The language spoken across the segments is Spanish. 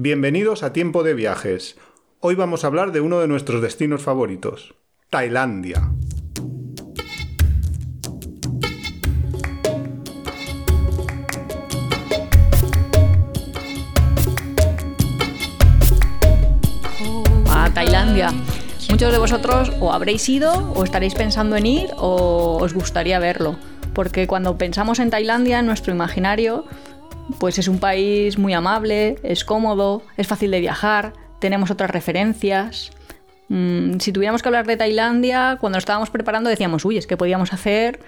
Bienvenidos a Tiempo de Viajes. Hoy vamos a hablar de uno de nuestros destinos favoritos, Tailandia. a Tailandia. Muchos de vosotros o habréis ido o estaréis pensando en ir o os gustaría verlo. Porque cuando pensamos en Tailandia, en nuestro imaginario, pues es un país muy amable, es cómodo, es fácil de viajar, tenemos otras referencias. Mm, si tuviéramos que hablar de Tailandia, cuando estábamos preparando decíamos, uy, es que podíamos hacer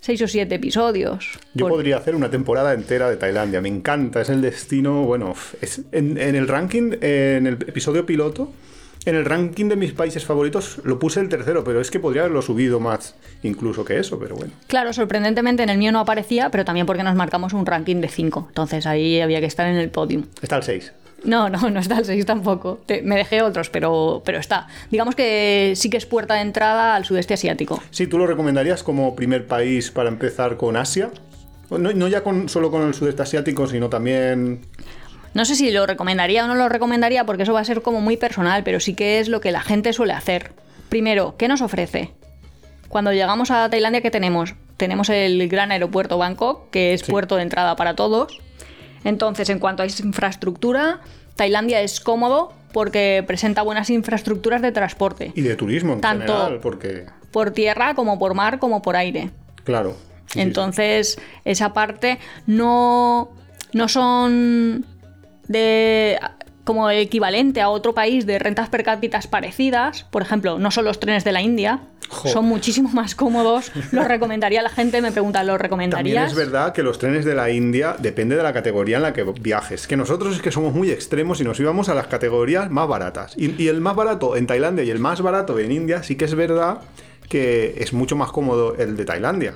seis o siete episodios. Yo Por- podría hacer una temporada entera de Tailandia. Me encanta, es el destino. Bueno, es, en, en el ranking, en el episodio piloto, en el ranking de mis países favoritos lo puse el tercero, pero es que podría haberlo subido más incluso que eso, pero bueno. Claro, sorprendentemente en el mío no aparecía, pero también porque nos marcamos un ranking de 5. Entonces ahí había que estar en el podium. Está el 6. No, no, no está el 6 tampoco. Te- me dejé otros, pero, pero está. Digamos que sí que es puerta de entrada al sudeste asiático. Sí, ¿tú lo recomendarías como primer país para empezar con Asia? No, no ya con, solo con el sudeste asiático, sino también... No sé si lo recomendaría o no lo recomendaría porque eso va a ser como muy personal, pero sí que es lo que la gente suele hacer. Primero, ¿qué nos ofrece? Cuando llegamos a Tailandia, ¿qué tenemos? Tenemos el gran aeropuerto Bangkok, que es puerto de entrada para todos. Entonces, en cuanto a infraestructura, Tailandia es cómodo porque presenta buenas infraestructuras de transporte, Y de turismo en Tanto- general, porque... por tierra como por mar como por aire. Claro. sí, sí, sí. Entonces, esa parte no, no son de como equivalente a otro país de rentas per cápita parecidas. Por ejemplo, no son los trenes de la India. Jo. Son muchísimo más cómodos. Los recomendaría la gente. Me preguntan, ¿los También recomendarías? es verdad que los trenes de la India depende de la categoría en la que viajes. Que nosotros es que somos muy extremos y nos íbamos a las categorías más baratas. Y, y el más barato en Tailandia y el más barato en India sí que es verdad que es mucho más cómodo el de Tailandia.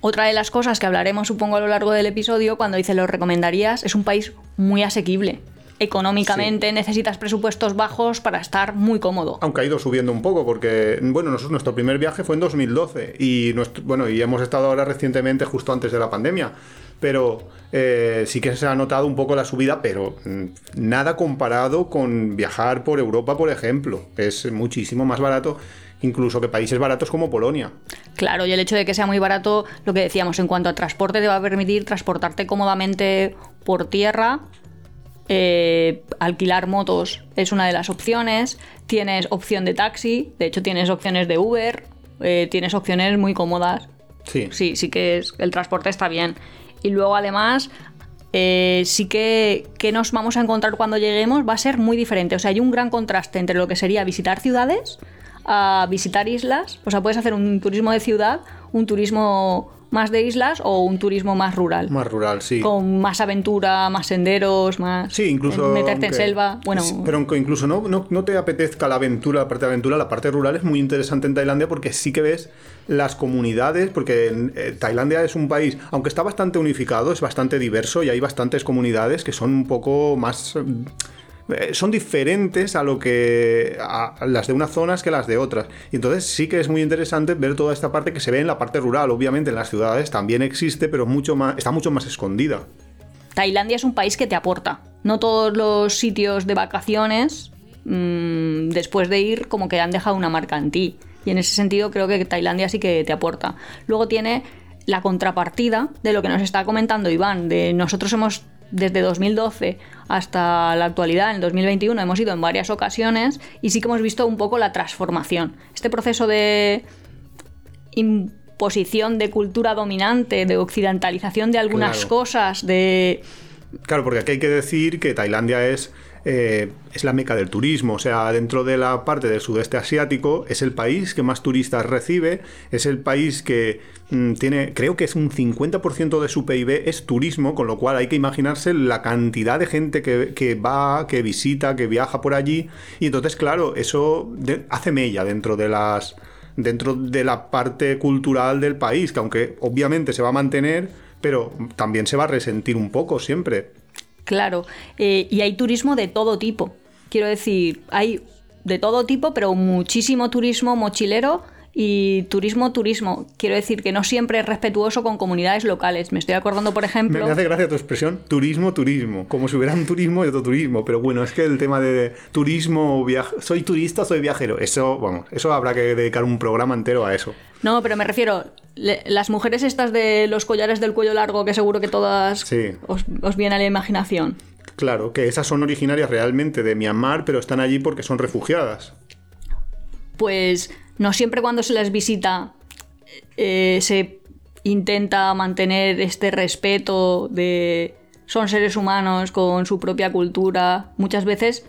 Otra de las cosas que hablaremos, supongo, a lo largo del episodio, cuando dice los recomendarías, es un país muy asequible. Económicamente necesitas presupuestos bajos para estar muy cómodo. Aunque ha ido subiendo un poco porque, bueno, nosotros, nuestro primer viaje fue en 2012 y, nuestro, bueno, y hemos estado ahora recientemente justo antes de la pandemia. Pero eh, sí que se ha notado un poco la subida, pero mm, nada comparado con viajar por Europa, por ejemplo. Es muchísimo más barato incluso que países baratos como Polonia. Claro, y el hecho de que sea muy barato, lo que decíamos, en cuanto a transporte, te va a permitir transportarte cómodamente por tierra. eh, alquilar motos es una de las opciones. Tienes opción de taxi, de hecho tienes opciones de Uber, eh, tienes opciones muy cómodas. Sí. Sí, sí que es, el transporte está bien. Y luego además, eh, sí que, que nos vamos a encontrar cuando lleguemos va a ser muy diferente. O sea, hay un gran contraste entre lo que sería visitar ciudades a visitar islas. O sea, puedes hacer un turismo de ciudad, un turismo más de islas o un turismo más rural. Más rural, sí. Con más aventura, más senderos, más... Sí, incluso. Meterte en selva. Bueno, Pero incluso no, no, no te apetezca la aventura, la parte de aventura, la parte rural es muy interesante en Tailandia porque sí que ves las comunidades, porque eh, Tailandia es un país, aunque está bastante unificado, es bastante diverso y hay bastantes comunidades que son un poco más. eh, son diferentes a lo que a a las de unas zonas que las de otras. Y entonces sí que es muy interesante ver toda esta parte que se ve en la parte rural. Obviamente en las ciudades también existe, pero mucho más, está mucho más escondida. Tailandia es un país que te aporta. No todos los sitios de vacaciones, mm, después de ir, como que han dejado una marca en ti. Y en ese sentido creo que Tailandia sí que te aporta. Luego tiene la contrapartida de lo que nos está comentando Iván, de nosotros hemos desde 2012 hasta la actualidad, en el 2021, hemos ido en varias ocasiones y sí que hemos visto un poco la transformación. Este proceso de imposición de cultura dominante, de occidentalización de algunas Claro. cosas, de... Claro, porque aquí hay que decir que Tailandia es, eh, es la meca del turismo, o sea, dentro de la parte del sudeste asiático es el país que más turistas recibe, es el país que mm, tiene, creo que es un 50% de su PIB es turismo, con lo cual hay que imaginarse la cantidad de gente que, que va, que visita, que viaja por allí, y entonces, claro, eso hace mella dentro de las dentro de la parte cultural del país, que aunque obviamente se va a mantener, pero también se va a resentir un poco siempre. Claro, eh, y hay turismo de todo tipo. Quiero decir, hay de todo tipo, pero muchísimo turismo mochilero Y turismo, turismo. Quiero decir que no siempre es respetuoso con comunidades locales. Me estoy acordando, por ejemplo. Me hace gracia tu expresión, turismo, turismo. Como si hubiera un turismo y otro turismo. Pero bueno, es que el tema de turismo, viaje, soy turista, soy viajero. Eso, vamos, eso habrá que dedicar un programa entero a eso. No, pero me refiero, las mujeres estas de los collares del cuello largo, que seguro que todas os, os viene a la imaginación. Claro, que esas son originarias realmente de Myanmar, pero están allí porque son refugiadas. Pues no siempre cuando se les visita eh, se intenta mantener este respeto de son seres humanos con su propia cultura. Muchas veces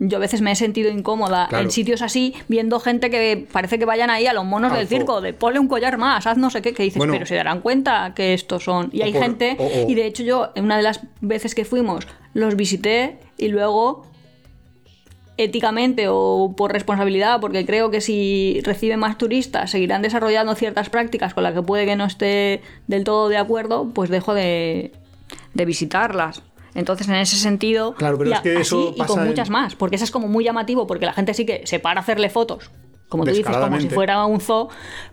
yo a veces me he sentido incómoda en sitios así, viendo gente que parece que vayan ahí a los monos del circo, de ponle un collar más, haz no sé qué, que dices, pero se darán cuenta que estos son. Y hay gente, y de hecho yo, en una de las veces que fuimos, los visité y luego éticamente o por responsabilidad, porque creo que si reciben más turistas seguirán desarrollando ciertas prácticas con las que puede que no esté del todo de acuerdo, pues dejo de, de visitarlas. Entonces, en ese sentido, claro, pero es que eso y con muchas más, porque eso es como muy llamativo, porque la gente sí que se para a hacerle fotos, como tú dices, como si fuera un zoo,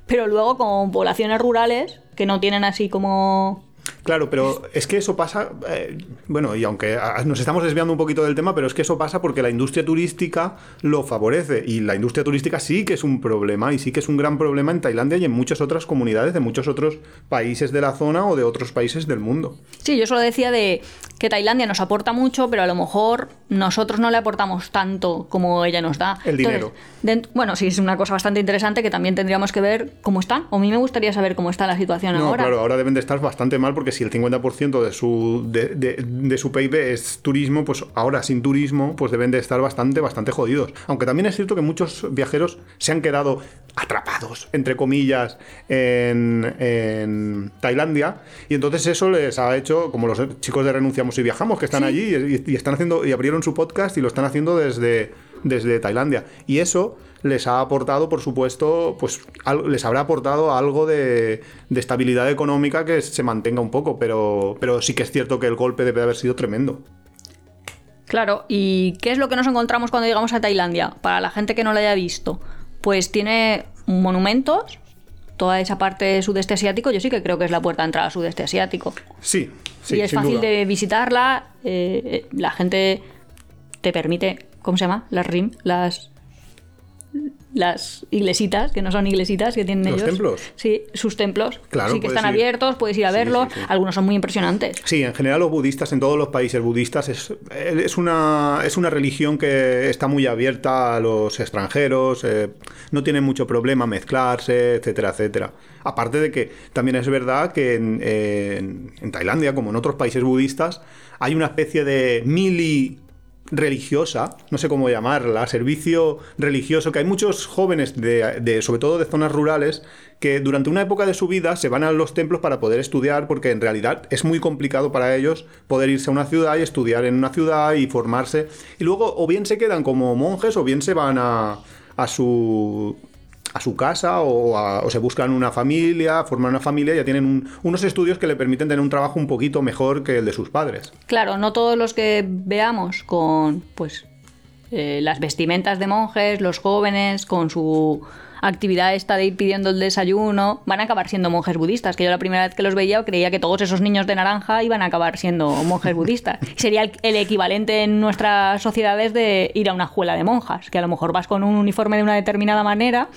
pero luego con poblaciones rurales que no tienen así como Claro, pero es que eso pasa, eh, bueno, y aunque nos estamos desviando un poquito del tema, pero es que eso pasa porque la industria turística lo favorece y la industria turística sí que es un problema y sí que es un gran problema en Tailandia y en muchas otras comunidades de muchos otros países de la zona o de otros países del mundo. Sí, yo solo decía de que Tailandia nos aporta mucho, pero a lo mejor nosotros no le aportamos tanto como ella nos da. El dinero. bueno, sí, es una cosa bastante interesante que también tendríamos que ver cómo están. O a mí me gustaría saber cómo está la situación no, ahora. Claro, ahora deben de estar bastante mal porque si el 50% de su, de, su PIB es turismo, pues ahora sin turismo, pues deben de estar bastante, bastante jodidos. Aunque también es cierto que muchos viajeros se han quedado atrapados, entre comillas, en, Tailandia, y entonces eso les ha hecho, como los chicos de Renunciamos y Viajamos, que están allí y, están haciendo, y abrieron su podcast y lo están haciendo desde, desde Tailandia. Y eso les ha aportado, por supuesto, pues les habrá aportado algo de, estabilidad económica que se mantenga un poco, pero, pero sí que es cierto que el golpe debe haber sido tremendo. Claro, ¿y qué es lo que nos encontramos cuando llegamos a Tailandia? Para la gente que no lo haya visto, pues tiene monumentos, toda esa parte sudeste asiático, yo sí que creo que es la puerta de entrada al sudeste asiático. Sí, sí. Y es fácil de visitarla, eh, eh, la gente te permite, ¿cómo se llama? Las RIM, las las iglesitas, que no son iglesitas, que tienen ¿Los ellos. templos? Sí, sus templos. Claro, sí que están abiertos, puedes ir a verlos. Algunos son muy impresionantes. Sí, en general los budistas, en todos los países budistas, es, es, una, es una religión que está muy abierta a los extranjeros, eh, no tiene mucho problema mezclarse, etcétera, etcétera. Aparte de que también es verdad que en, en Tailandia, como en otros países budistas, hay una especie de mili religiosa, no sé cómo llamarla, servicio religioso, que hay muchos jóvenes, de, sobre todo de zonas rurales, que durante una época de su vida se van a los templos para poder estudiar, porque en realidad es muy complicado para ellos poder irse a una ciudad y estudiar en una ciudad y formarse. Y luego o bien se quedan como monjes o bien se van a, a su a su casa o, se buscan una familia, forman una familia ya tienen unos estudios que le permiten tener un trabajo un poquito mejor que el de sus padres. Claro, no todos los que veamos con pues eh, las vestimentas de monjes, los jóvenes, con su actividad esta de ir pidiendo el desayuno, van a acabar siendo monjes budistas. Que yo la primera vez que los veía creía que todos esos niños de naranja iban a acabar siendo monjes budistas. Sería el, equivalente en nuestras sociedades de ir a una escuela de monjas, que a lo mejor vas con un uniforme de una determinada manera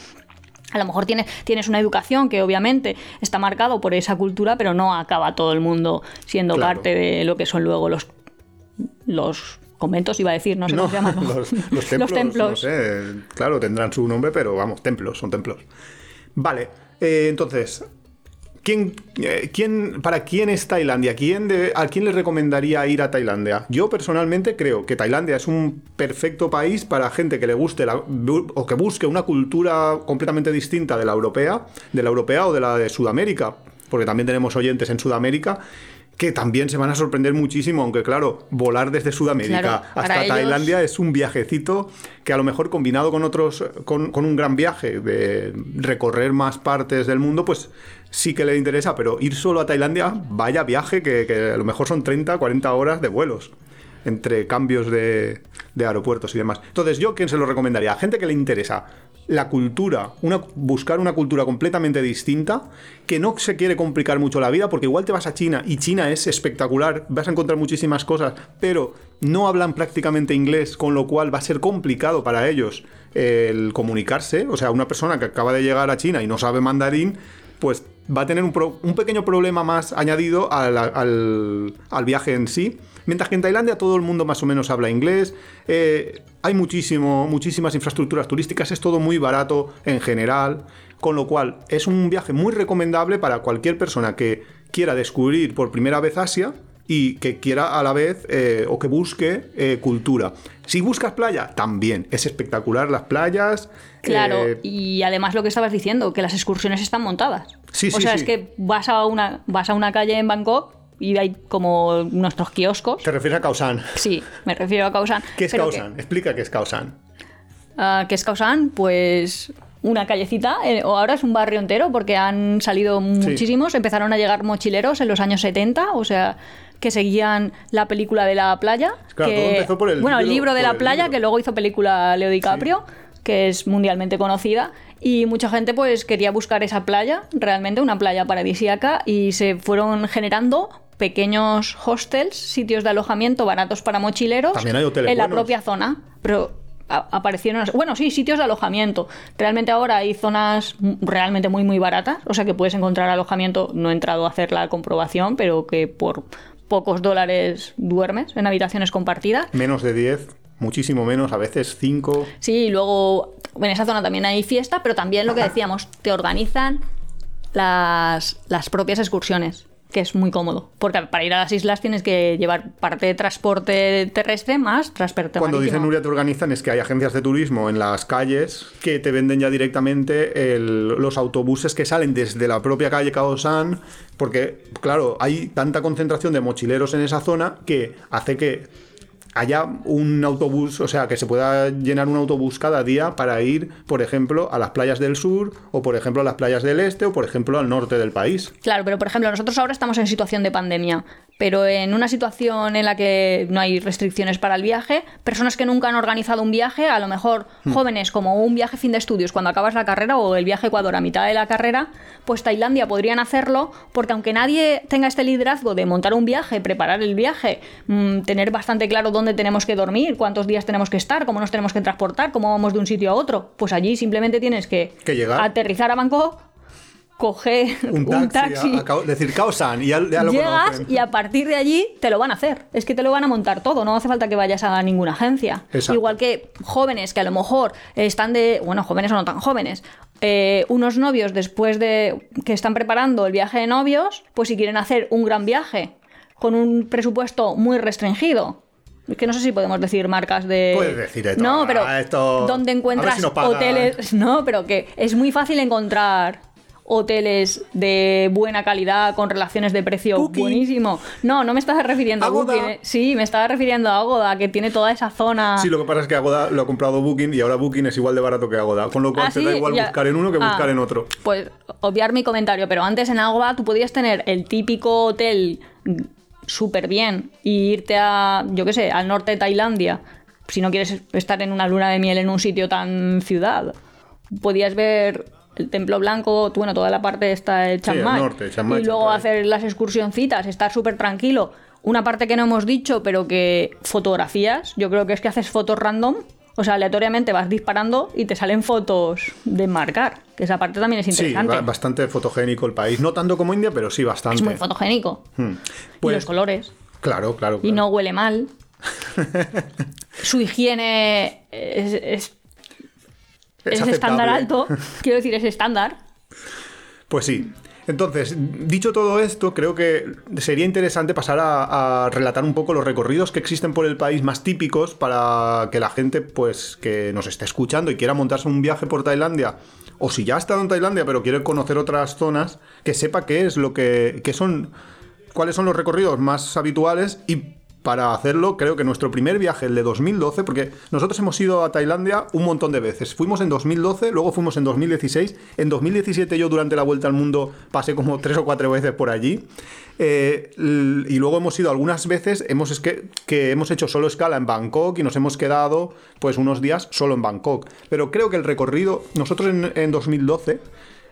a lo mejor tienes, tienes una educación que obviamente está marcado por esa cultura, pero no acaba todo el mundo siendo parte de lo que son luego los, los conventos, iba a decir, no sé cómo se llaman. Los, templos, No sé, claro, tendrán su nombre, pero vamos, templos, son templos. Vale, eh, entonces, eh, ¿Quién, ¿Para quién es Tailandia? ¿Quién ¿A quién le recomendaría ir a Tailandia? Yo personalmente creo que Tailandia es un perfecto país para gente que le guste o que busque una cultura completamente distinta de la europea, de la europea o de la de Sudamérica, porque también tenemos oyentes en Sudamérica que también se van a sorprender muchísimo, aunque claro, volar desde Sudamérica hasta Tailandia es un viajecito que a lo mejor combinado con otros, con, un gran viaje de recorrer más partes del mundo, pues sí que le interesa, pero ir solo a Tailandia, vaya viaje, que, a lo mejor son 30, 40 horas de vuelos entre cambios de, de aeropuertos y demás. Entonces, ¿yo quién se lo recomendaría? A gente que le interesa la cultura, buscar una cultura completamente distinta, que no se quiere complicar mucho la vida, porque igual te vas a China y China es espectacular, vas a encontrar muchísimas cosas, pero no hablan prácticamente inglés, con lo cual va a ser complicado para ellos el comunicarse. O sea, una persona que acaba de llegar a China y no sabe mandarín, pues va a tener un, un pequeño problema más añadido al, al, al viaje en sí. Mientras que en Tailandia todo el mundo más o menos habla inglés, eh, hay muchísimo, muchísimas infraestructuras turísticas, es todo muy barato en general, con lo cual es un viaje muy recomendable para cualquier persona que quiera descubrir por primera vez Asia y que quiera a la vez eh, o que busque eh, cultura. Si buscas playa, también. Es espectacular las playas. Claro, eh, y además lo que estabas diciendo, que las excursiones están montadas. Sí, o sí, sea, sí. es que vas a una, vas a una calle en Bangkok y hay como nuestros kioscos. Te refieres a Khao San. Sí, me refiero a Khao San. ¿Qué es pero Khao que- San? Explica qué es Khao San. Ah, ¿Qué es Khao San? Pues una callecita, eh, o ahora es un barrio entero porque han salido muchísimos, empezaron a llegar mochileros en los años 70, o sea, que seguían la película de la playa. Claro, que, todo empezó por el bueno, el libro, libro de la playa, libro. que luego hizo película Leo DiCaprio, que es mundialmente conocida. Y mucha gente pues quería buscar esa playa, realmente una playa paradisíaca, y se fueron generando pequeños hostels, sitios de alojamiento baratos para mochileros También hay hoteles en la buenos. propia zona. Pero aparecieron, bueno, sí, sitios de alojamiento. Realmente ahora hay zonas realmente muy, muy baratas, o sea que puedes encontrar alojamiento, no he entrado a hacer la comprobación, pero que por pocos dólares duermes en habitaciones compartidas. Menos de 10, muchísimo menos, a veces 5. Sí, y luego en esa zona también hay fiesta, pero también lo que decíamos, te organizan las, las propias excursiones, que es muy cómodo. Porque para ir a las islas tienes que llevar parte de transporte terrestre más transporte Cuando dicen. Nuria te organizan es que hay agencias de turismo en las calles que te venden ya directamente el- los autobuses que salen desde la propia calle Kaosan, porque claro, hay tanta concentración de mochileros en esa zona que hace que haya un autobús, o sea, que se pueda llenar un autobús cada día para ir, por ejemplo, a las playas del sur, o por ejemplo a las playas del este, o por ejemplo al norte del país. Claro, pero por ejemplo, nosotros ahora estamos en situación de pandemia, pero en una situación en la que no hay restricciones para el viaje, personas que nunca han organizado un viaje, a lo mejor jóvenes como un viaje fin de estudios cuando acabas la carrera o el viaje a Ecuador a mitad de la carrera, pues Tailandia podrían hacerlo porque aunque nadie tenga este liderazgo de montar un viaje, preparar el viaje, mm, tener bastante claro dónde tenemos que dormir, cuántos días tenemos que estar, cómo nos tenemos que transportar, cómo vamos de un sitio a otro, pues allí simplemente tienes que, Que llegar. aterrizar a Bangkok, coger Un taxi, a- a Kao- decir Kaosan, y ya, ya lo Llegas conocen. y a partir de allí te lo van a hacer. Es que te lo van a montar todo, no hace falta que vayas a ninguna agencia. Exacto. Igual que jóvenes que a lo mejor están de, bueno, jóvenes o no tan jóvenes, eh, unos novios después de que están preparando el viaje de novios, pues si quieren hacer un gran viaje con un presupuesto muy restringido. Es que no sé si podemos decir marcas de. Puedes decir esto. No, pero. Ah, esto- ver encuentras si hoteles. No, pero que es muy fácil encontrar hoteles de buena calidad con relaciones de precio Booking. buenísimo. No, no me estaba refiriendo a. Booking. eh. Sí, me estaba refiriendo a Agoda, que tiene toda esa zona. Sí, lo que pasa es que Agoda lo ha comprado Booking y ahora Booking es igual de barato que Agoda, con lo cual Ah, te da igual ya. buscar en uno que Ah, buscar en otro. Pues obviar mi comentario, pero antes en Agoda tú podías tener el típico hotel súper bien y irte a, yo qué sé, al norte de Tailandia, si no quieres estar en una luna de miel en un sitio tan ciudad. Podías ver el Templo Blanco, bueno, toda la parte esta de Chiang el norte, Chiang Mai, y luego hacer las excursioncitas, estar súper tranquilo. Una parte que no hemos dicho, pero que fotografías, yo creo que es que haces fotos random, o sea, aleatoriamente vas disparando y te salen fotos de marcar, que esa parte también es Sí, interesante. ba- bastante fotogénico el país. No tanto como India, pero sí bastante. es muy fotogénico. Hmm. y Pues, los colores. Claro, claro. Y no huele mal. Su higiene es, es, es estándar alto. Quiero decir, es estándar. Pues sí. Entonces, dicho todo esto, creo que sería interesante pasar a, a relatar un poco los recorridos que existen por el país más típicos para que la gente, pues, que nos esté escuchando y quiera montarse un viaje por Tailandia, o si ya ha estado en Tailandia pero quiere conocer otras zonas, que sepa qué es lo que, qué son, cuáles son los recorridos más habituales y para hacerlo. Creo que nuestro primer viaje, el de 2012, porque nosotros hemos ido a Tailandia un montón de veces. Fuimos en 2012, luego fuimos en 2016. En 2017 yo durante la vuelta al mundo pasé como tres o cuatro veces por allí. Eh, y luego hemos ido algunas veces, hemos, es que, que, hemos hecho solo escala en Bangkok y nos hemos quedado pues unos días solo en Bangkok. Pero creo que el recorrido, nosotros en, en 2012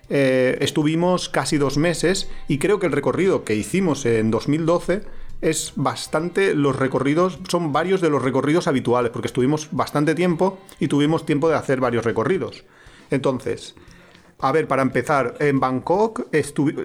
eh, estuvimos casi dos meses y creo que el recorrido que hicimos en 2012 es bastante los recorridos, son varios de los recorridos habituales, porque estuvimos bastante tiempo y tuvimos tiempo de hacer varios recorridos. Entonces, a ver, para empezar, en Bangkok,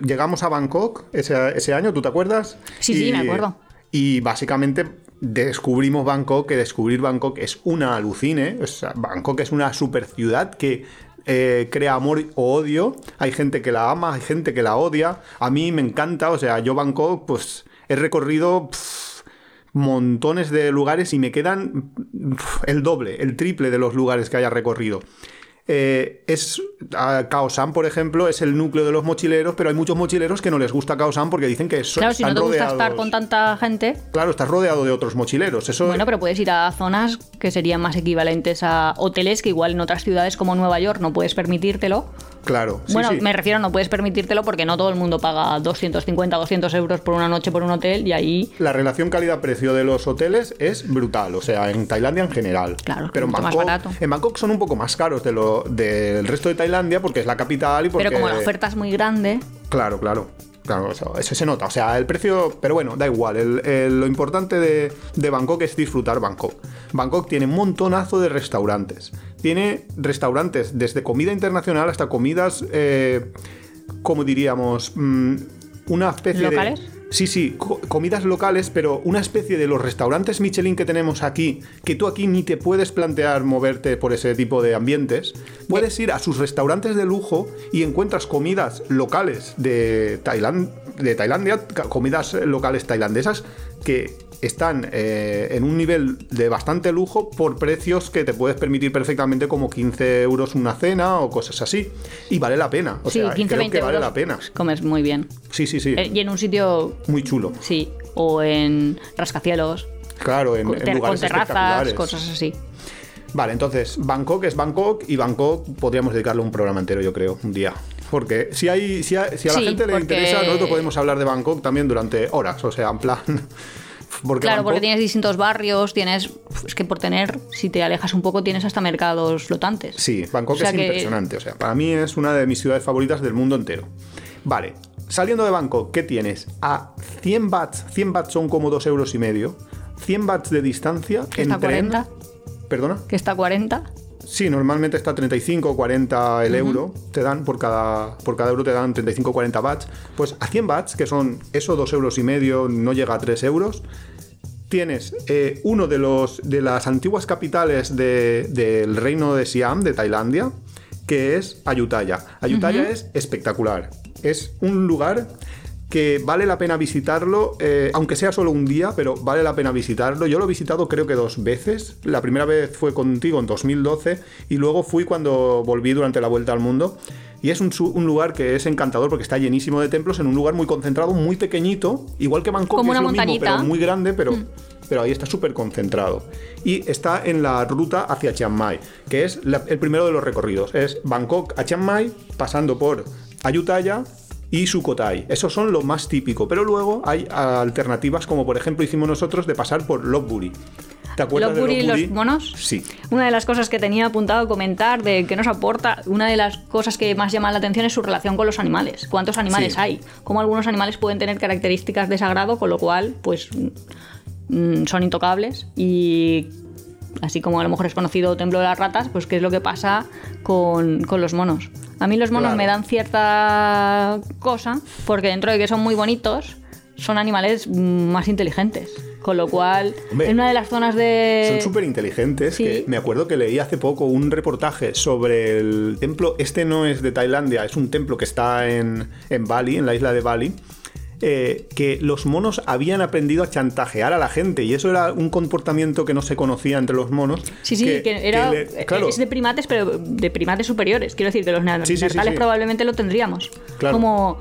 llegamos a Bangkok ese, año, ¿tú te acuerdas? Sí, sí, me acuerdo. Y básicamente descubrimos Bangkok, que descubrir Bangkok es una alucine. O sea, Bangkok es una super ciudad que eh, crea amor o odio. Hay gente que la ama, hay gente que la odia. A mí me encanta, o sea, yo Bangkok, pues he recorrido montones de lugares y me quedan el doble, el triple de los lugares que haya recorrido. Eh, es Kaosan, por ejemplo, es el núcleo de los mochileros, pero hay muchos mochileros que no les gusta Kaosan porque dicen que son Claro, si no te gusta estar con tanta gente. Claro, estás rodeado de otros mochileros. Eso... Bueno, pero puedes ir a zonas que serían más equivalentes a hoteles que igual en otras ciudades como Nueva York no puedes permitírtelo. Claro. bueno, me refiero, no puedes permitírtelo porque no todo el mundo paga 250, 200 euros por una noche por un hotel y ahí... La relación calidad-precio de los hoteles es brutal, o sea, en Tailandia en general. Claro, pero en Bangkok, más barato. en Bangkok son un poco más caros de lo, del resto de Tailandia porque es la capital y porque... Pero como la oferta es muy grande... Claro, claro. Claro, eso, se nota. O sea, el precio. Pero bueno, da igual. lo importante de, de, Bangkok es disfrutar Bangkok. Bangkok tiene un montonazo de restaurantes. Tiene restaurantes desde comida internacional hasta comidas. Eh, como diríamos? Mm, una especie ¿Locales? de. Sí, sí, comidas locales, pero una especie de los restaurantes Michelin que tenemos aquí, que tú aquí ni te puedes plantear moverte por ese tipo de ambientes. Puedes ir a sus restaurantes de lujo y encuentras comidas locales de, de Tailandia, comidas locales tailandesas que están eh, en un nivel de bastante lujo por precios que te puedes permitir perfectamente como 15 euros una cena o cosas así. Y vale la pena. O sí, sea, 15, creo 20 que vale euros la pena. Comes muy bien. Sí, sí, sí. Eh, y en un sitio... Muy chulo. Sí, o en rascacielos. Claro, en, lugares con terrazas, cosas así. Vale, entonces, Bangkok es Bangkok y Bangkok podríamos dedicarle un programa entero, yo creo, un día. Porque si, hay, si, a, si a la Sí, gente le porque- interesa, nosotros podemos hablar de Bangkok también durante horas, o sea, en plan... Porque Claro, porque tienes distintos barrios, tienes... Es que por tener, si te alejas un poco, tienes hasta mercados flotantes. Sí, Bangkok O sea es que- impresionante. O sea, para mí es una de mis ciudades favoritas del mundo entero. Vale, saliendo de Bangkok, ¿qué tienes? A 100 bahts, 100 bahts son como 2 euros y medio. 100 bahts de distancia en está tren. 40, ¿Perdona? que está a 40. Sí, normalmente está 35 o 40 el euro. Te dan por cada, por cada euro te dan 35 o 40 bahts. Pues a 100 bahts, que son eso, 2 euros y medio, no llega a 3 euros. Tienes eh, uno de, los, de las antiguas capitales de- del reino de Siam, de Tailandia, que es Ayutthaya. Ayutthaya es espectacular. Es un lugar que vale la pena visitarlo, eh, aunque sea solo un día, pero vale la pena visitarlo. Yo lo he visitado creo que dos veces. La primera vez fue contigo en 2012 y luego fui cuando volví durante la vuelta al mundo. Y es un, lugar que es encantador porque está llenísimo de templos en un lugar muy concentrado, muy pequeñito, igual que Bangkok, Como que es lo mismo, pero muy grande, pero, pero ahí está súper concentrado. Y está en la ruta hacia Chiang Mai, que es la- el primero de los recorridos. Es Bangkok a Chiang Mai, pasando por Ayutthaya y Sukhothai. Esos son lo más típico. Pero luego hay alternativas, como por ejemplo hicimos nosotros, de pasar por Lopburi. ¿Te acuerdas Lopburi, de los Lopburi? monos. Sí. Una de las cosas que tenía apuntado comentar de que nos aporta, una de las cosas que más llama la atención es su relación con los animales. ¿Cuántos animales Sí. hay? Cómo algunos animales pueden tener características de sagrado, con lo cual, pues, mm, son intocables. Y así como a lo mejor es conocido Templo de las Ratas, pues qué es lo que pasa con, con los monos. A mí los monos Claro. me dan cierta cosa, porque dentro de que son muy bonitos, son animales más inteligentes. Con lo cual, Hombre, en una de las zonas de... Son súper inteligentes. Sí. Que me acuerdo que leí hace poco un reportaje sobre el templo. Este no es de Tailandia, es un templo que está en, en Bali, en la isla de Bali. Eh, que los monos habían aprendido a chantajear a la gente y eso era un comportamiento que no se conocía entre los monos. Sí, sí, que, era, le- claro, es de primates, pero de primates superiores. Quiero decir que los Sí, sí, sí, neandertales sí. probablemente lo tendríamos. Claro. Como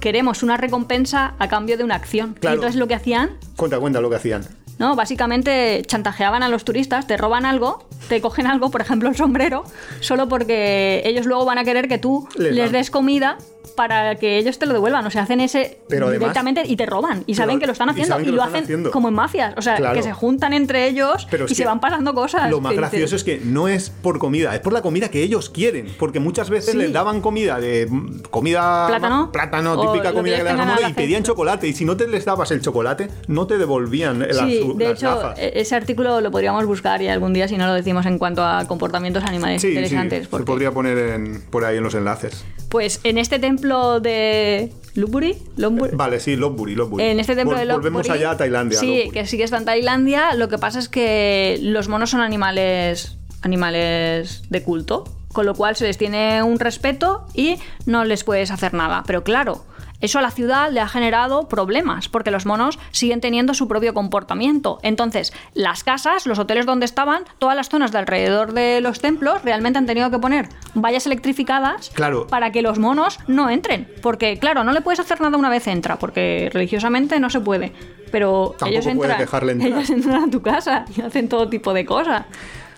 queremos una recompensa a cambio de una acción. Claro. Y entonces lo que hacían, Cuenta, cuenta lo que hacían. ¿no? Básicamente chantajeaban a los turistas, te roban algo, te cogen algo, por ejemplo el sombrero, solo porque ellos luego van a querer que tú Les des comida para que ellos te lo devuelvan. O sea, hacen ese Pero además- directamente y te roban. Y saben que lo están haciendo. Y, lo, hacen haciendo. como en mafias. O sea, Claro. que se juntan entre ellos y se van pasando cosas. Lo más gracioso es que no es por comida, es por la comida que ellos quieren. Porque muchas veces Sí. les daban comida de mm, comida Plátano. plátano típica comida que le al y pedían chocolate. Y si no te les dabas el chocolate, no te devolvían las, Sí, de las hecho, gafas. e- ese artículo lo podríamos buscar y algún día si no lo decimos en cuanto a comportamientos animales Sí, sí, interesantes. se porque- podría poner en- por ahí en los enlaces. Pues en este templo de Lopburi, Lopburi- Vale, sí, Lopburi, Lopburi. en este templo Vol- de Lopburi, Volvemos allá a Tailandia. Sí, que sí que está en Tailandia. Lo que pasa es que los monos son animales, animales de culto, con lo cual se les tiene un respeto y no les puedes hacer nada. Pero claro. Eso a la ciudad le ha generado problemas, porque los monos siguen teniendo su propio comportamiento. Entonces, las casas, los hoteles donde estaban, todas las zonas de alrededor de los templos, realmente han tenido que poner vallas electrificadas Claro. para que los monos no entren. Porque, claro, no le puedes hacer nada una vez entra, porque religiosamente no se puede. Pero Tampoco ellos entran, dejarle entrar. ellos entran a tu casa y hacen todo tipo de cosas.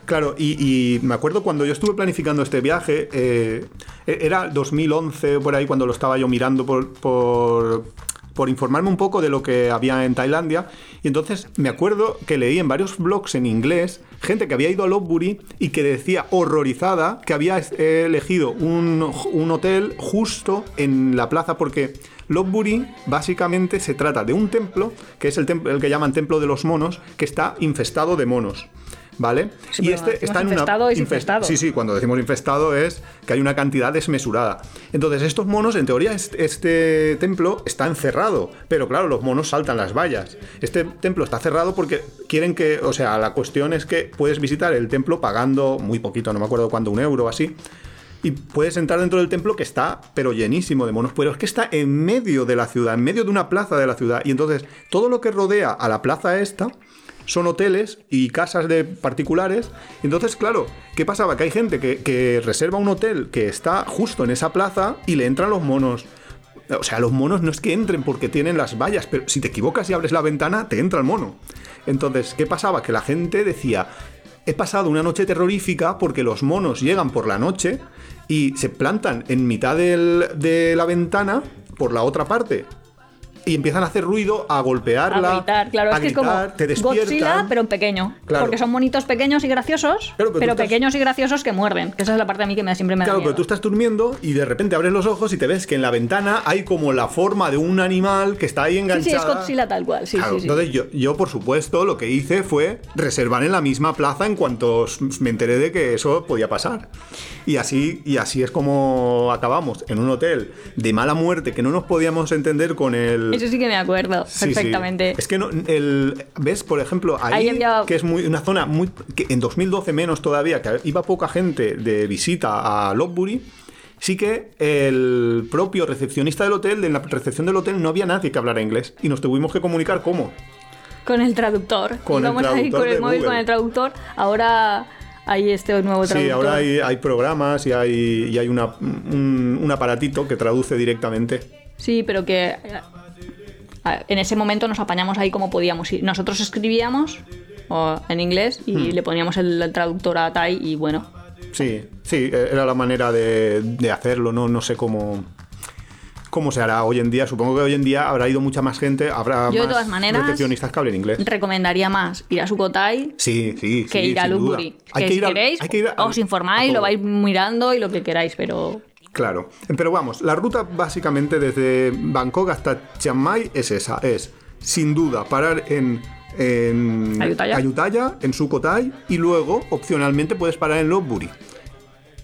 Claro, y, me acuerdo cuando yo estuve planificando este viaje, eh, era 2011 por ahí cuando lo estaba yo mirando por, por, informarme un poco de lo que había en Tailandia. Y entonces me acuerdo que leí en varios blogs en inglés gente que había ido a Lopburi y que decía horrorizada que había eh, elegido un, un hotel justo en la plaza porque Lopburi básicamente se trata de un templo, que es el, el que llaman Templo de los Monos, que está infestado de monos. ¿Vale? Sí, y este está en una. infestado, es infest- infestado. Sí, sí, cuando decimos infestado es que hay una cantidad desmesurada. Entonces, estos monos, en teoría, este, este templo está encerrado. Pero claro, los monos saltan las vallas. Este templo está cerrado porque quieren que. O sea, la cuestión es que puedes visitar el templo pagando muy poquito, no me acuerdo cuánto, un euro o así. Y puedes entrar dentro del templo que está, pero llenísimo de monos. Pero es que está en medio de la ciudad, en medio de una plaza de la ciudad. Y entonces, todo lo que rodea a la plaza esta son hoteles y casas de particulares. Entonces, claro, ¿qué pasaba? Que hay gente que, reserva un hotel que está justo en esa plaza y le entran los monos. O sea, los monos no es que entren porque tienen las vallas, pero si te equivocas y abres la ventana, te entra el mono. Entonces, ¿qué pasaba? Que la gente decía, he pasado una noche terrorífica porque los monos llegan por la noche y se plantan en mitad de la ventana por la otra parte. Y empiezan a hacer ruido, a golpearla, A gritar, claro, a es que es gritar, como te despiertan. Godzilla, pero en pequeño. Claro. Porque son monitos pequeños y graciosos, Claro, pero pero, estás- pequeños y graciosos que muerden. Que esa es la parte a mí que me, siempre me da Claro, miedo. pero tú estás durmiendo y de repente abres los ojos y te ves que en la ventana hay como la forma de un animal que está ahí Sí, enganchado. sí, es Godzilla tal cual. Sí, Claro, sí, sí. Entonces yo, yo, por supuesto, lo que hice fue reservar en la misma plaza en cuanto me enteré de que eso podía pasar. Y así, y así es como acabamos, en un hotel de mala muerte que no nos podíamos entender con el... Eso sí que me acuerdo Sí, sí. perfectamente. Es que no, el, ves, por ejemplo, ahí, había- que es muy, una zona muy que en 2012 menos todavía, que iba poca gente de visita a Lopburi, sí que el propio recepcionista del hotel, en la recepción del hotel no había nadie que hablara inglés y nos tuvimos que comunicar cómo. Con el traductor. Con el ahí traductor con el móvil Google. con el traductor. Ahora hay este nuevo traductor. Sí, ahora hay, hay programas y hay, y hay una- un, un aparatito que traduce directamente. Sí, pero que en ese momento nos apañamos ahí como podíamos. Y nosotros escribíamos o, en inglés y Hmm. le poníamos el, el traductor a Tai y bueno. Sí, sí, era la manera de, de hacerlo, no, no sé cómo, cómo se hará hoy en día. Supongo que hoy en día habrá ido mucha más gente, habrá Yo, de más todas maneras, recepcionistas que hablen inglés. Recomendaría más ir a Sukotai Sí, sí, que ir a. Lupuri. Hay si ir hay que ir a- os informáis, lo vais mirando y lo que queráis, pero Claro, pero vamos, la ruta básicamente desde Bangkok hasta Chiang Mai es esa, es sin duda parar en, en Ayutthaya. Ayutthaya, en Sukhothai y luego opcionalmente puedes parar en Lopburi.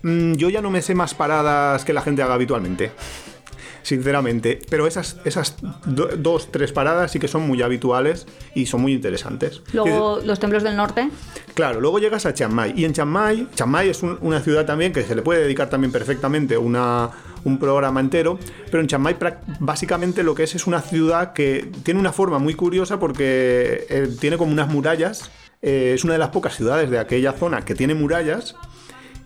Mm, yo ya no me sé más paradas que la gente haga habitualmente, sinceramente, pero esas, esas do- dos, tres paradas sí que son muy habituales y son muy interesantes. luego los templos del norte. Claro, luego llegas a Chiang Mai. Y en Chiang Mai, Chiang Mai es un- una ciudad también que se le puede dedicar también perfectamente una, un programa entero. Pero en Chiang Mai básicamente lo que es es una ciudad que tiene una forma muy curiosa porque eh, tiene como unas murallas. Eh, es una de las pocas ciudades de aquella zona que tiene murallas.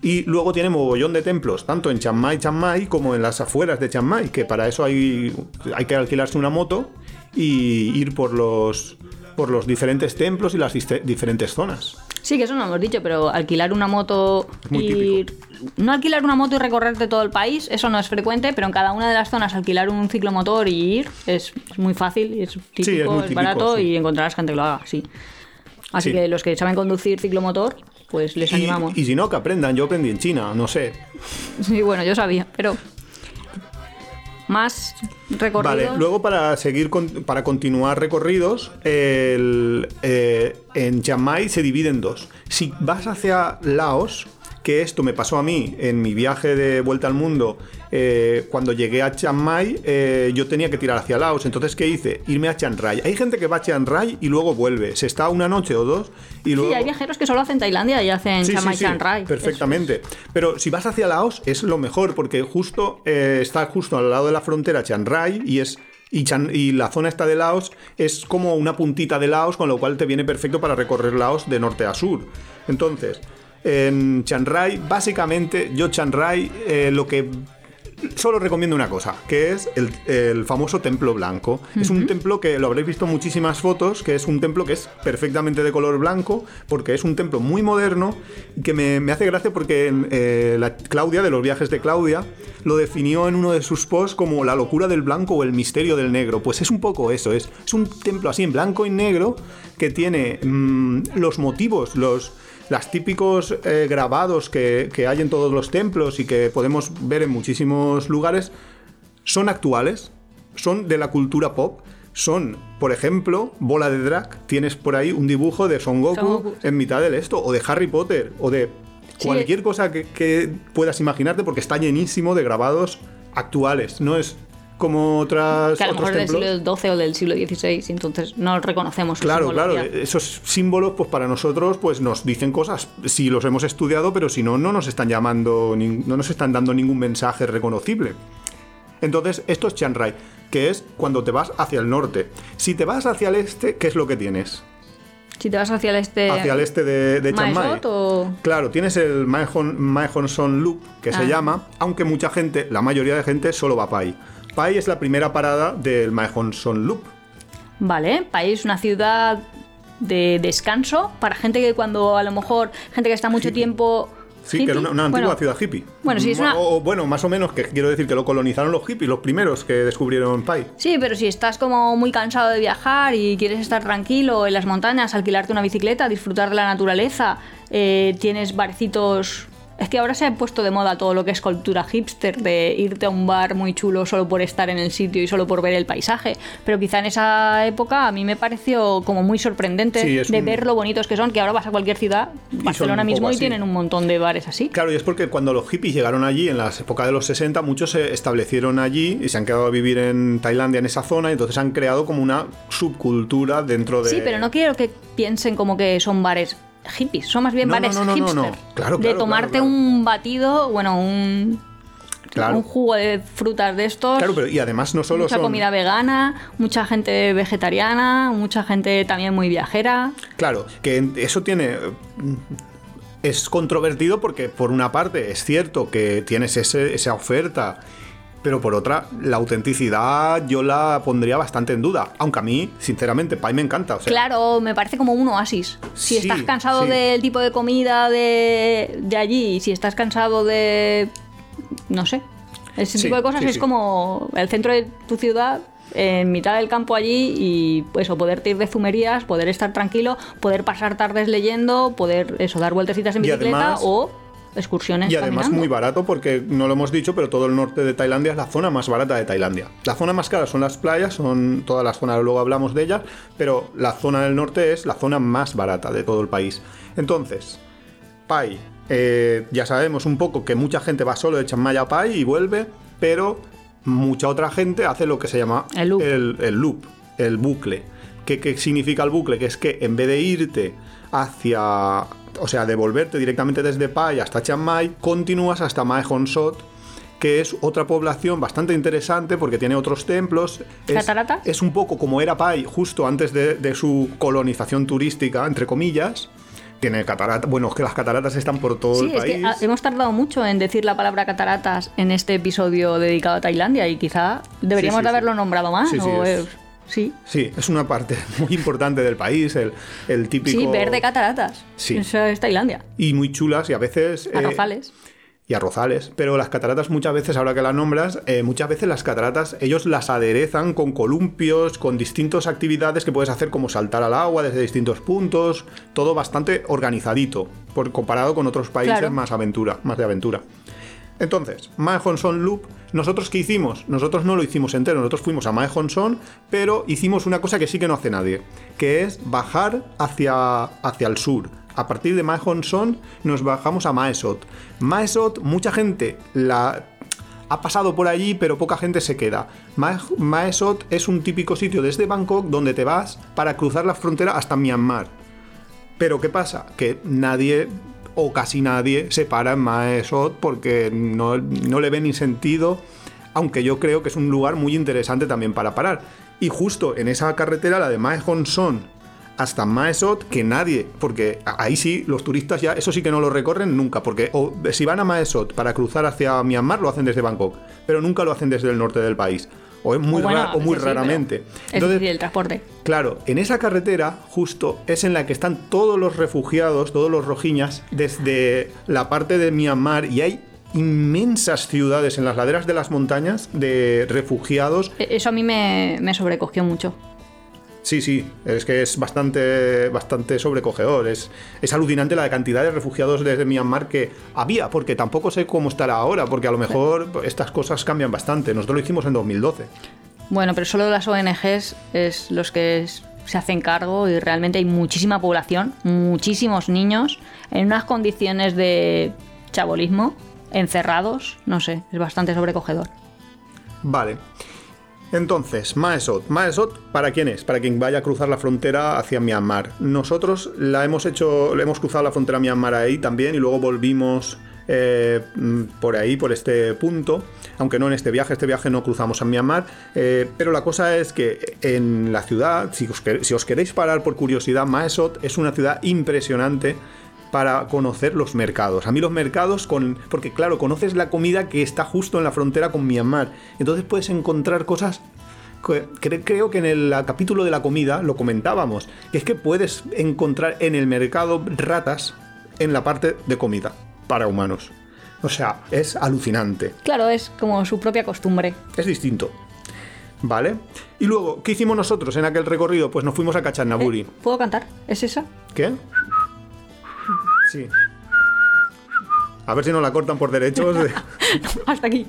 Y luego tiene mogollón de templos, tanto en Chiang Mai, Chiang Mai, como en las afueras de Chiang Mai, que para eso hay, hay que alquilarse una moto y ir por los por los diferentes templos y las diferentes zonas. Sí, que eso no hemos dicho, pero alquilar una moto Muy y... No alquilar una moto y recorrerte todo el país, eso no es frecuente, pero en cada una de las zonas alquilar un ciclomotor y ir es, es muy fácil, es típico, es es, muy típico, barato sí. y encontrarás gente que lo haga, sí. Así Sí. que los que saben conducir ciclomotor, pues les Y, animamos. y si no, que aprendan. Yo aprendí en China, no sé. Sí, bueno, yo sabía, pero... Más recorridos. Vale, luego para seguir con- para continuar recorridos, el, eh, en Chiang Mai se divide en dos. Si vas hacia Laos, que esto me pasó a mí en mi viaje de vuelta al mundo, eh, cuando llegué a Chiang Mai, eh, yo tenía que tirar hacia Laos. Entonces, ¿qué hice? Irme a Chiang Rai. Hay gente que va a Chiang Rai y luego vuelve. Se está una noche o dos y luego... Sí, hay viajeros que solo hacen Tailandia y hacen Sí, Chiang Mai, sí, Chiang Rai. Perfectamente. Pero si vas hacia Laos es lo mejor porque justo eh, está justo al lado de la frontera Chiang Rai y es y, y la zona esta de Laos es como una puntita de Laos, con lo cual te viene perfecto para recorrer Laos de norte a sur. Entonces, en Chiang Rai, básicamente, yo Chiang Rai eh, lo que solo recomiendo una cosa, que es el, el famoso templo blanco. Es un templo que lo habréis visto en muchísimas fotos, que es un templo que es perfectamente de color blanco, porque es un templo muy moderno, que me, me hace gracia porque eh, la Claudia, de los viajes de Claudia, lo definió en uno de sus posts como la locura del blanco o el misterio del negro. Pues es un poco eso, es, es un templo así en blanco y negro que tiene mm, los motivos, los las típicos eh, grabados que, que hay en todos los templos y que podemos ver en muchísimos lugares son actuales, son de la cultura pop. Son, por ejemplo, Bola de Drag. Tienes por ahí un dibujo de Son Goku, Son Goku. en mitad del esto, o de Harry Potter, o de Sí. cualquier cosa que, que puedas imaginarte, porque está llenísimo de grabados actuales. No es como otras, Que a lo mejor es del templos. siglo XII o del siglo XVI, entonces no reconocemos Claro, claro, simbología. esos símbolos pues para nosotros pues nos dicen cosas si los hemos estudiado, pero si no no nos están llamando no nos están dando ningún mensaje reconocible. Entonces, esto es Chiang Rai, que es cuando te vas hacia el norte. Si te vas hacia el este, ¿qué es lo que tienes? Si te vas hacia el este... Hacia el este de, de Chiang Mai. O... Claro, tienes el Mae Hon, Loop, que se Ah. llama, aunque mucha gente, la mayoría de gente, solo va a Pai. Pai es la primera parada del Mae Hon Son Loop. Vale, país, una ciudad de descanso para gente que cuando a lo mejor, gente que está mucho Hippie. tiempo... Sí, que era una, una antigua Bueno, ciudad hippie. bueno, sí, es una- o, bueno, más o menos, que quiero decir que lo colonizaron los hippies, los primeros que descubrieron Pai. Sí, pero si estás como muy cansado de viajar y quieres estar tranquilo en las montañas, alquilarte una bicicleta, disfrutar de la naturaleza, eh, tienes barcitos... Es que ahora se ha puesto de moda todo lo que es cultura hipster, de irte a un bar muy chulo solo por estar en el sitio y solo por ver el paisaje. Pero quizá en esa época a mí me pareció como muy sorprendente Sí, de un- ver lo bonitos que son, que ahora vas a cualquier ciudad, Barcelona mismo, y tienen un montón de bares así. Claro, y es porque cuando los hippies llegaron allí, en la época de los 60, muchos se establecieron allí y se han quedado a vivir en Tailandia, en esa zona, y entonces han creado como una subcultura dentro de... Sí, pero no quiero que piensen como que son bares hippies, son más bien No, bares no, no, no, hipster. Claro, de tomarte claro, un batido, bueno, un, Claro. un jugo de frutas de estos. Claro, pero y además no solo mucha son... comida vegana, mucha gente vegetariana, mucha gente también muy viajera. Claro, que eso tiene. Es controvertido porque, por una parte, es cierto que tienes ese- esa oferta, pero por otra, la autenticidad yo la pondría bastante en duda. Aunque a mí, sinceramente, Pai me encanta. o sea, Claro, me parece como un oasis. Si Sí, estás cansado sí. del tipo de comida de, de allí, si estás cansado de... no sé. Ese Sí, tipo de cosas es como el centro de tu ciudad, en mitad del campo allí y pues o poderte ir de zumerías, poder estar tranquilo, poder pasar tardes leyendo, poder eso, dar vueltecitas en bicicleta además- o excursiones Y además caminando. muy barato porque no lo hemos dicho, pero todo el norte de Tailandia es la zona más barata de Tailandia. La zona más cara son las playas, son todas las zonas, luego hablamos de ellas, pero la zona del norte es la zona más barata de todo el país. Entonces, Pai, eh, ya sabemos un poco que mucha gente va solo de Chiang Mai a Pai y vuelve, pero mucha otra gente hace lo que se llama El loop. el, el loop, el bucle. ¿Qué, ¿Qué significa el bucle? Que es que en vez de irte hacia, o sea, de volverte directamente desde Pai hasta Chiang Mai, continúas hasta Mae Hon Sot, que es otra población bastante interesante porque tiene otros templos. Es, ¿Cataratas? es un poco como era Pai justo antes de, de su colonización turística, entre comillas. Tiene cataratas, bueno, es que las cataratas están por todo Sí, el es país. que hemos tardado mucho en decir la palabra cataratas en este episodio dedicado a Tailandia y quizá deberíamos sí, de haberlo nombrado más. O es- Sí. Sí, es una parte muy importante del país, el, el típico... Sí, verde cataratas. Sí. Eso es Tailandia. Y muy chulas y a veces... eh, Arrozales. y arrozales. Pero las cataratas muchas veces, ahora que las nombras, eh, muchas veces las cataratas ellos las aderezan con columpios, con distintas actividades que puedes hacer como saltar al agua desde distintos puntos, todo bastante organizadito, por, comparado con otros países Claro. más aventura, más de aventura. Entonces, Mae Hong Loop, ¿nosotros qué hicimos? Nosotros no lo hicimos entero, nosotros fuimos a Mae Hong Son, pero hicimos una cosa que sí que no hace nadie, que es bajar hacia, hacia el sur. A partir de Mae Hong Son nos bajamos a Mae Sot. Mae Sot, mucha gente la ha pasado por allí, pero poca gente se queda. Mae, Mae Sot es un típico sitio desde Bangkok donde te vas para cruzar la frontera hasta Myanmar. Pero ¿qué pasa? Que nadie o casi nadie se para en Mae Sot porque no, no le ve ni sentido, aunque yo creo que es un lugar muy interesante también para parar. Y justo en esa carretera, la de Mae Hong Son hasta Mae Sot, que nadie, porque ahí sí, los turistas ya, eso sí que no lo recorren nunca, porque si van a Mae Sot para cruzar hacia Myanmar, lo hacen desde Bangkok, pero nunca lo hacen desde el norte del país. O es muy, O bueno, muy sí, raramente. Es Entonces, difícil el transporte. Claro, en esa carretera justo es en la que están todos los refugiados, todos los rojiñas, desde la parte de Myanmar y hay inmensas ciudades en las laderas de las montañas de refugiados. E- Eso a mí me, me sobrecogió mucho. Sí, sí, es que es bastante, bastante sobrecogedor. Es, es alucinante la cantidad de refugiados desde Myanmar que había, porque tampoco sé cómo estará ahora, porque a lo mejor estas cosas cambian bastante. Nosotros lo hicimos en 2012. Bueno, pero solo las ONGs es los que es- se hacen cargo y realmente hay muchísima población, muchísimos niños en unas condiciones de chabolismo, encerrados, no sé, es bastante sobrecogedor. Vale. Entonces, Maesot. Maesot, ¿para quién es? Para quien vaya a cruzar la frontera hacia Myanmar. Nosotros la hemos hecho, le hemos cruzado la frontera a Myanmar ahí también y luego volvimos eh, mm, por ahí, por este punto. Aunque no en este viaje, este viaje no cruzamos a Myanmar. eh, pero la cosa es que en la ciudad, si os, quer- si os queréis parar por curiosidad, Maesot es una ciudad impresionante para conocer los mercados. A mí los mercados, con, porque claro, conoces la comida que está justo en la frontera con Myanmar. Entonces puedes encontrar cosas... Creo que en el capítulo de la comida lo comentábamos, que es que puedes encontrar en el mercado ratas en la parte de comida para humanos. O sea, es alucinante. Claro, es como su propia costumbre. Es distinto. ¿Vale? Y luego, ¿qué hicimos nosotros en aquel recorrido? Pues nos fuimos a Cachanaburi. Eh, ¿Puedo cantar? ¿Es esa? ¿Qué? Sí. A ver si no la cortan por derechos. de- Hasta aquí.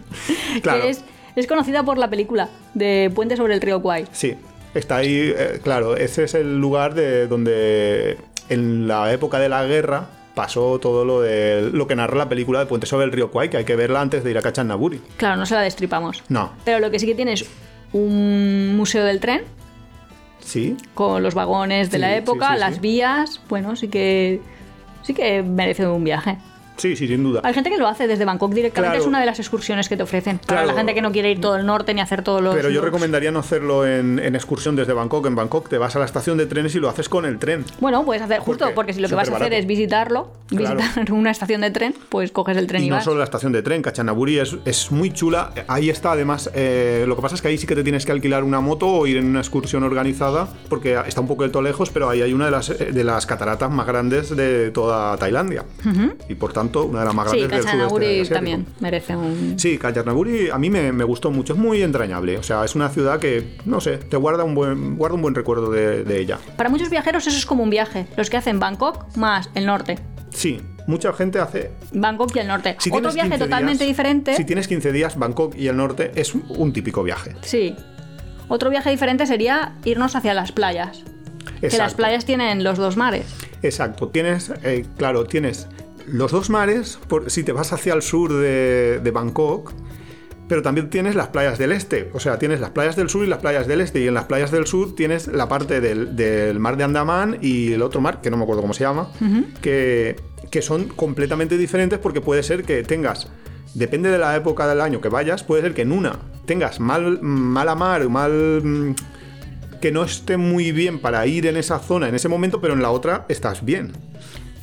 Claro. Es, es conocida por la película de Puente sobre el río Kwai. Sí, está ahí, eh, claro, ese es el lugar de donde en la época de la guerra pasó todo lo de lo que narra la película de Puente sobre el río Kwai, que hay que verla antes de ir a Cachanaburi. Claro, no se la destripamos. No, Pero lo que sí que tiene es un museo del tren sí, con los vagones de Sí, la época, sí, las vías, bueno, sí que sí que merece un viaje. Sí, sí, sin duda. Hay gente que lo hace desde Bangkok directamente, Claro. es una de las excursiones que te ofrecen. Para Claro. la gente que no quiere ir todo el norte ni hacer todos los. Pero yo recomendaría no hacerlo en, en excursión desde Bangkok. En Bangkok te vas a la estación de trenes y lo haces con el tren. Bueno, puedes hacer justo, Porque porque si lo que vas a hacer es visitarlo, Claro. visitar una estación de tren, pues coges el tren y, Y no vas. solo la estación de tren, Cachanaburi es, es muy chula. Ahí está, además, eh, lo que pasa es que ahí sí que te tienes que alquilar una moto o ir en una excursión organizada, porque está un poquito lejos, pero ahí hay una de las, eh, de las cataratas más grandes de toda Tailandia. Y por tanto, una de las más Sí, grandes del sudeste también merece un. Sí, Cachanaburi a mí me, me gustó mucho, es muy entrañable. O sea, es una ciudad que, no sé, te guarda un buen, guarda un buen recuerdo de, de ella. Para muchos viajeros eso es como un viaje. Los que hacen Bangkok más el norte. Sí, mucha gente hace Bangkok y el norte. Si Otro viaje 15 totalmente días- diferente. Si tienes 15 días, Bangkok y el norte es un típico viaje. Sí. Otro viaje diferente sería irnos hacia las playas. Que las Exacto. playas tienen los dos mares. Exacto, tienes, eh, claro, tienes los dos mares, por, si te vas hacia el sur de, de Bangkok, pero también tienes las playas del este, o sea, tienes las playas del sur y las playas del este, y en las playas del sur tienes la parte del, del mar de Andamán y el otro mar, que no me acuerdo cómo se llama, que, que son completamente diferentes porque puede ser que tengas, depende de la época del año que vayas, puede ser que en una tengas mal, mala mar o mal... mm, que no esté muy bien para ir en esa zona en ese momento, pero en la otra estás bien.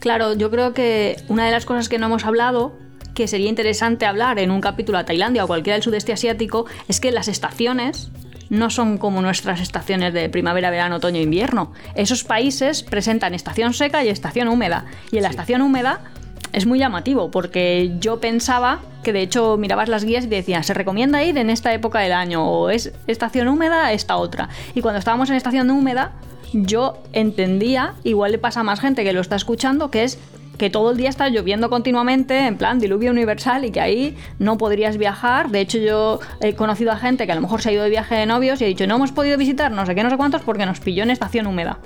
Claro, yo creo que una de las cosas que no hemos hablado, que sería interesante hablar en un capítulo a Tailandia o cualquiera del sudeste asiático, es que las estaciones no son como nuestras estaciones de primavera, verano, otoño, invierno. Esos países presentan estación seca y estación húmeda. Y en la estación húmeda es muy llamativo porque yo pensaba que de hecho mirabas las guías y te decían, se recomienda ir en esta época del año o es estación húmeda esta otra. Y cuando estábamos en estación húmeda, yo entendía, igual le pasa a más gente que lo está escuchando, que es que todo el día está lloviendo continuamente, en plan diluvio universal, y que ahí no podrías viajar. De hecho, yo he conocido a gente que a lo mejor se ha ido de viaje de novios y ha dicho, no hemos podido visitar no sé qué, no sé cuántos, porque nos pilló en estación húmeda.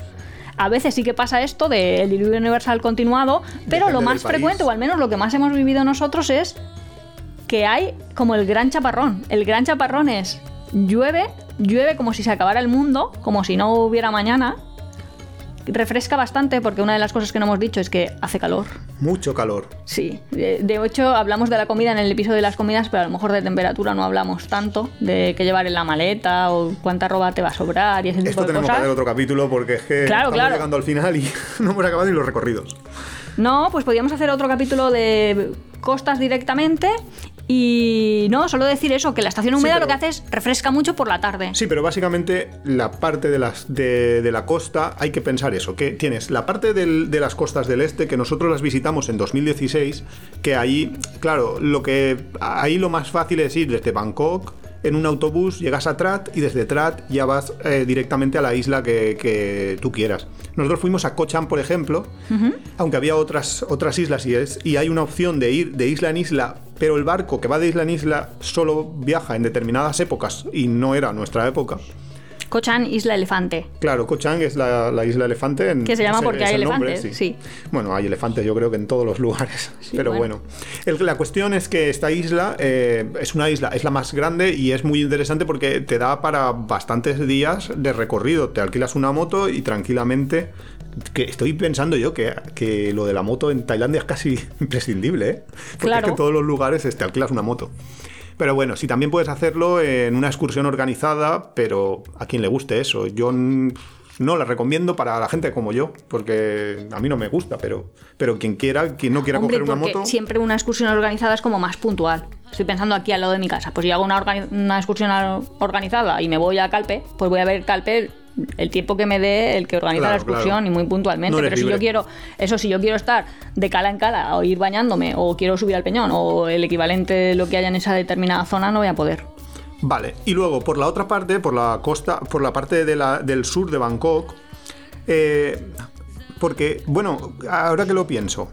A veces sí que pasa esto del diluvio universal continuado, pero Depende lo más frecuente, o al menos lo que más hemos vivido nosotros, es que hay como el gran chaparrón. El gran chaparrón es llueve, llueve como si se acabara el mundo, como si no hubiera mañana. Refresca bastante porque una de las cosas que no hemos dicho es que hace calor. Mucho calor. Sí, de, de hecho hablamos de la comida en el episodio de las comidas, pero a lo mejor de temperatura no hablamos tanto, de qué llevar en la maleta o cuánta ropa te va a sobrar y ese tipo Esto de tenemos que hacer otro capítulo porque es que Claro, estamos claro. llegando al final y no hemos acabado ni los recorridos. No, pues podríamos hacer otro capítulo de costas directamente y no, solo decir eso, que la estación húmeda lo que hace es refresca mucho por la tarde. Sí, pero básicamente la parte de, las, de, de la costa hay que pensar eso, que tienes la parte del- de las costas del este que nosotros las visitamos en 2016, que ahí, claro, lo que ahí lo más fácil es ir desde Bangkok en un autobús, llegas a Trat y desde Trat ya vas eh, directamente a la isla que, que tú quieras. Nosotros fuimos a Koh Chang, por ejemplo, aunque había otras, otras islas y, es, y hay una opción de ir de isla en isla, pero el barco que va de isla en isla solo viaja en determinadas épocas y no era nuestra época. Cochan, Isla Elefante. Claro, Koh Chang es la, la isla elefante. En, Que se llama porque es hay nombre, elefantes, sí. Bueno, hay elefantes yo creo que en todos los lugares. pero bueno. bueno. El- la cuestión es que esta isla eh, es una isla, es la más grande y es muy interesante porque te da para bastantes días de recorrido. Te alquilas una moto y tranquilamente... Que estoy pensando yo que, que lo de la moto en Tailandia es casi imprescindible, ¿eh? Porque Claro. es que en todos los lugares es, te alquilas una moto. Pero bueno, sí, también puedes hacerlo en una excursión organizada, pero a quien le guste eso. Yo no la recomiendo para la gente como yo, porque a mí no me gusta, pero, pero quien quiera, quien no quiera Hombre, coger una moto. siempre una excursión organizada es como más puntual. Estoy pensando aquí al lado de mi casa. Pues yo hago una, organi- una excursión organizada y me voy a Calpe, pues voy a ver Calpe el tiempo que me dé el que organiza Claro, la excursión claro. y muy puntualmente. No Pero si yo quiero, eso si yo quiero estar de cala en cala o ir bañándome o quiero subir al peñón o el equivalente de lo que haya en esa determinada zona, no voy a poder. Vale, y luego por la otra parte, por la costa, por la parte de la- del sur de Bangkok, eh, porque, bueno, ahora que lo pienso,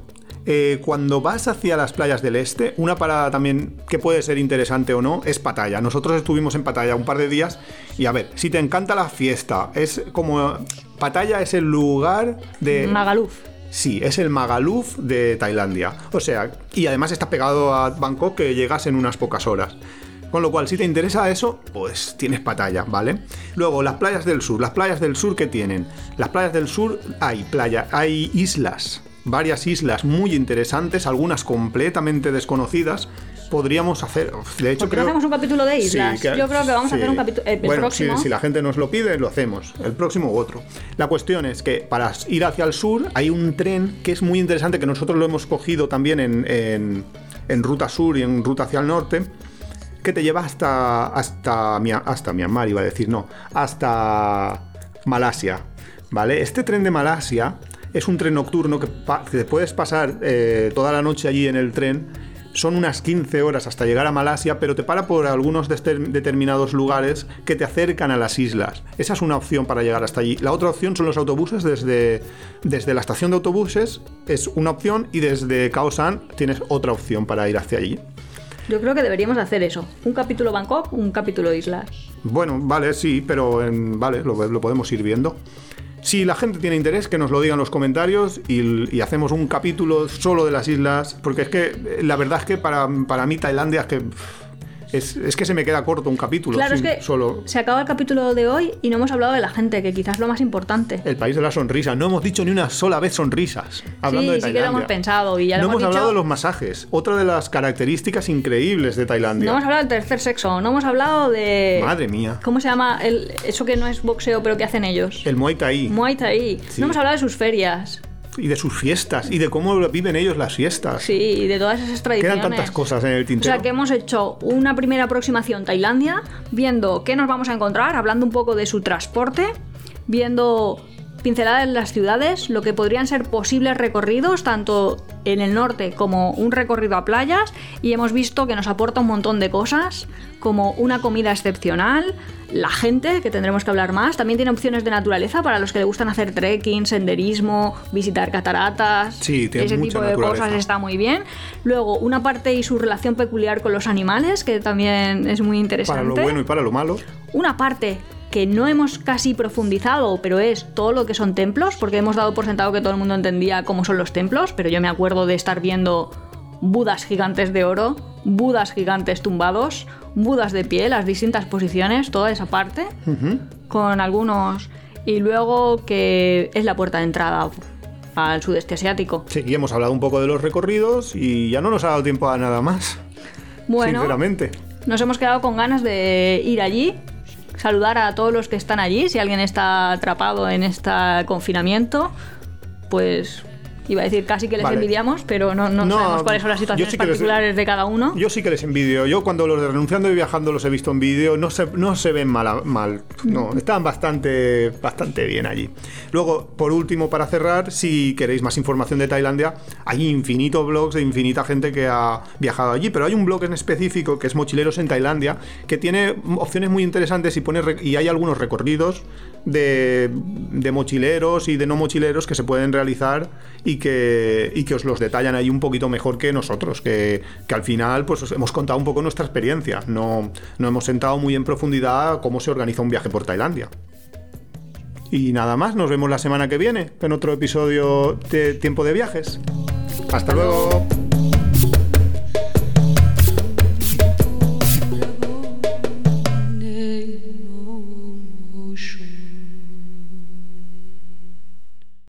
eh, cuando vas hacia las playas del este, una parada también que puede ser interesante o no es Pattaya. Nosotros estuvimos en Pattaya un par de días y a ver, si te encanta la fiesta, es como... Pattaya es el lugar de... Magaluf. Sí, es el Magaluf de Tailandia. O sea, y además está pegado a Bangkok que llegas en unas pocas horas. Con lo cual, si te interesa eso, pues tienes Pattaya, ¿vale? Luego, las playas del sur. Las playas del sur, ¿qué tienen? Las playas del sur hay playa, hay islas, varias islas muy interesantes, algunas completamente desconocidas. Podríamos hacer, de hecho ¿Por qué no creo... hacemos un capítulo de Sí, islas? Yo creo que vamos a hacer un capítulo. bueno, si- próximo. Si, la gente nos lo pide, lo hacemos. El próximo u otro. La cuestión es que para ir hacia el sur hay un tren que es muy interesante, que nosotros lo hemos cogido también en, en- en ruta sur y en ruta hacia el norte, que te lleva hasta, hasta, hasta Myanmar, iba a decir, no, hasta Malasia. ¿Vale? Este tren de Malasia es un tren nocturno que, te puedes pasar eh, toda la noche allí en el tren. Son unas 15 horas hasta llegar a Malasia, pero te para por algunos de- determinados lugares que te acercan a las islas. Esa es una opción para llegar hasta allí. La otra opción son los autobuses desde, desde la estación de autobuses, es una opción, y desde Khao San tienes otra opción para ir hacia allí. Yo creo que deberíamos hacer eso. Un capítulo Bangkok, un capítulo islas. Bueno, vale, sí, pero en- vale, lo, lo podemos ir viendo. Si la gente tiene interés, que nos lo diga en los comentarios y, hacemos un capítulo solo de las islas, porque es que eh, la verdad es que para, para mí Tailandia es que es, es que se me queda corto un capítulo. Claro, sin es que solo se acaba el capítulo de hoy y no hemos hablado de la gente, que quizás es lo más importante. el país de la sonrisa. No hemos dicho ni una sola vez sonrisas. Hablando sí, de sí que lo hemos pensado y ya no hemos hablado de los masajes, otra de las características increíbles de Tailandia. No hemos hablado del tercer sexo, no hemos hablado de... Madre mía. ¿Cómo se llama? El... Eso que no es boxeo, pero que hacen ellos. El Muay Thai. Muay Thai. Sí. No hemos hablado de sus ferias. Y de sus fiestas y de cómo viven ellos las fiestas. Sí, y de todas esas tradiciones. Quedan tantas cosas en el O tintero. sea que hemos hecho una primera aproximación Tailandia, viendo qué nos vamos a encontrar, hablando un poco de su transporte, viendo pinceladas en las ciudades, lo que podrían ser posibles recorridos, tanto en el norte como un recorrido a playas, y hemos visto que nos aporta un montón de cosas, como una comida excepcional, la gente, que tendremos que hablar más, también tiene opciones de naturaleza para los que le gustan hacer trekking, senderismo, visitar cataratas, Sí, tiene ese mucha tipo de naturaleza. cosas está muy bien. Luego, una parte y su relación peculiar con los animales, que también es muy interesante. para lo bueno y para lo malo. Una parte que no hemos casi profundizado, pero es todo lo que son templos, porque hemos dado por sentado que todo el mundo entendía cómo son los templos, pero yo me acuerdo de estar viendo budas gigantes de oro, budas gigantes tumbados, budas de pie, las distintas posiciones, toda esa parte, con algunos... Y luego que es la puerta de entrada al sudeste asiático. Sí, y hemos hablado un poco de los recorridos y ya no nos ha dado tiempo a nada más. Bueno, Sinceramente. Nos hemos quedado con ganas de ir allí, saludar a todos los que están allí. Si alguien está atrapado en este confinamiento, pues iba a decir casi que les Vale. envidiamos, pero no, no No, sabemos cuáles son las situaciones sí que les- particulares de cada uno. Yo sí que les envidio. Yo cuando los de Renunciando y Viajando los he visto en vídeo, no se, no se ven mal, mal. No, están bastante, bastante bien allí. Luego, por último, para cerrar, si queréis más información de Tailandia, hay infinitos blogs de infinita gente que ha viajado allí, pero hay un blog en específico que es Mochileros en Tailandia, que tiene opciones muy interesantes y, pone, y hay algunos recorridos de, de mochileros y de no mochileros que se pueden realizar y que, y que os los detallan ahí un poquito mejor que nosotros, que, que al final pues os hemos contado un poco nuestra experiencia, no, no hemos entrado muy en profundidad cómo se organiza un viaje por Tailandia. Y nada más, nos vemos la semana que viene en otro episodio de Tiempo de Viajes. Hasta luego.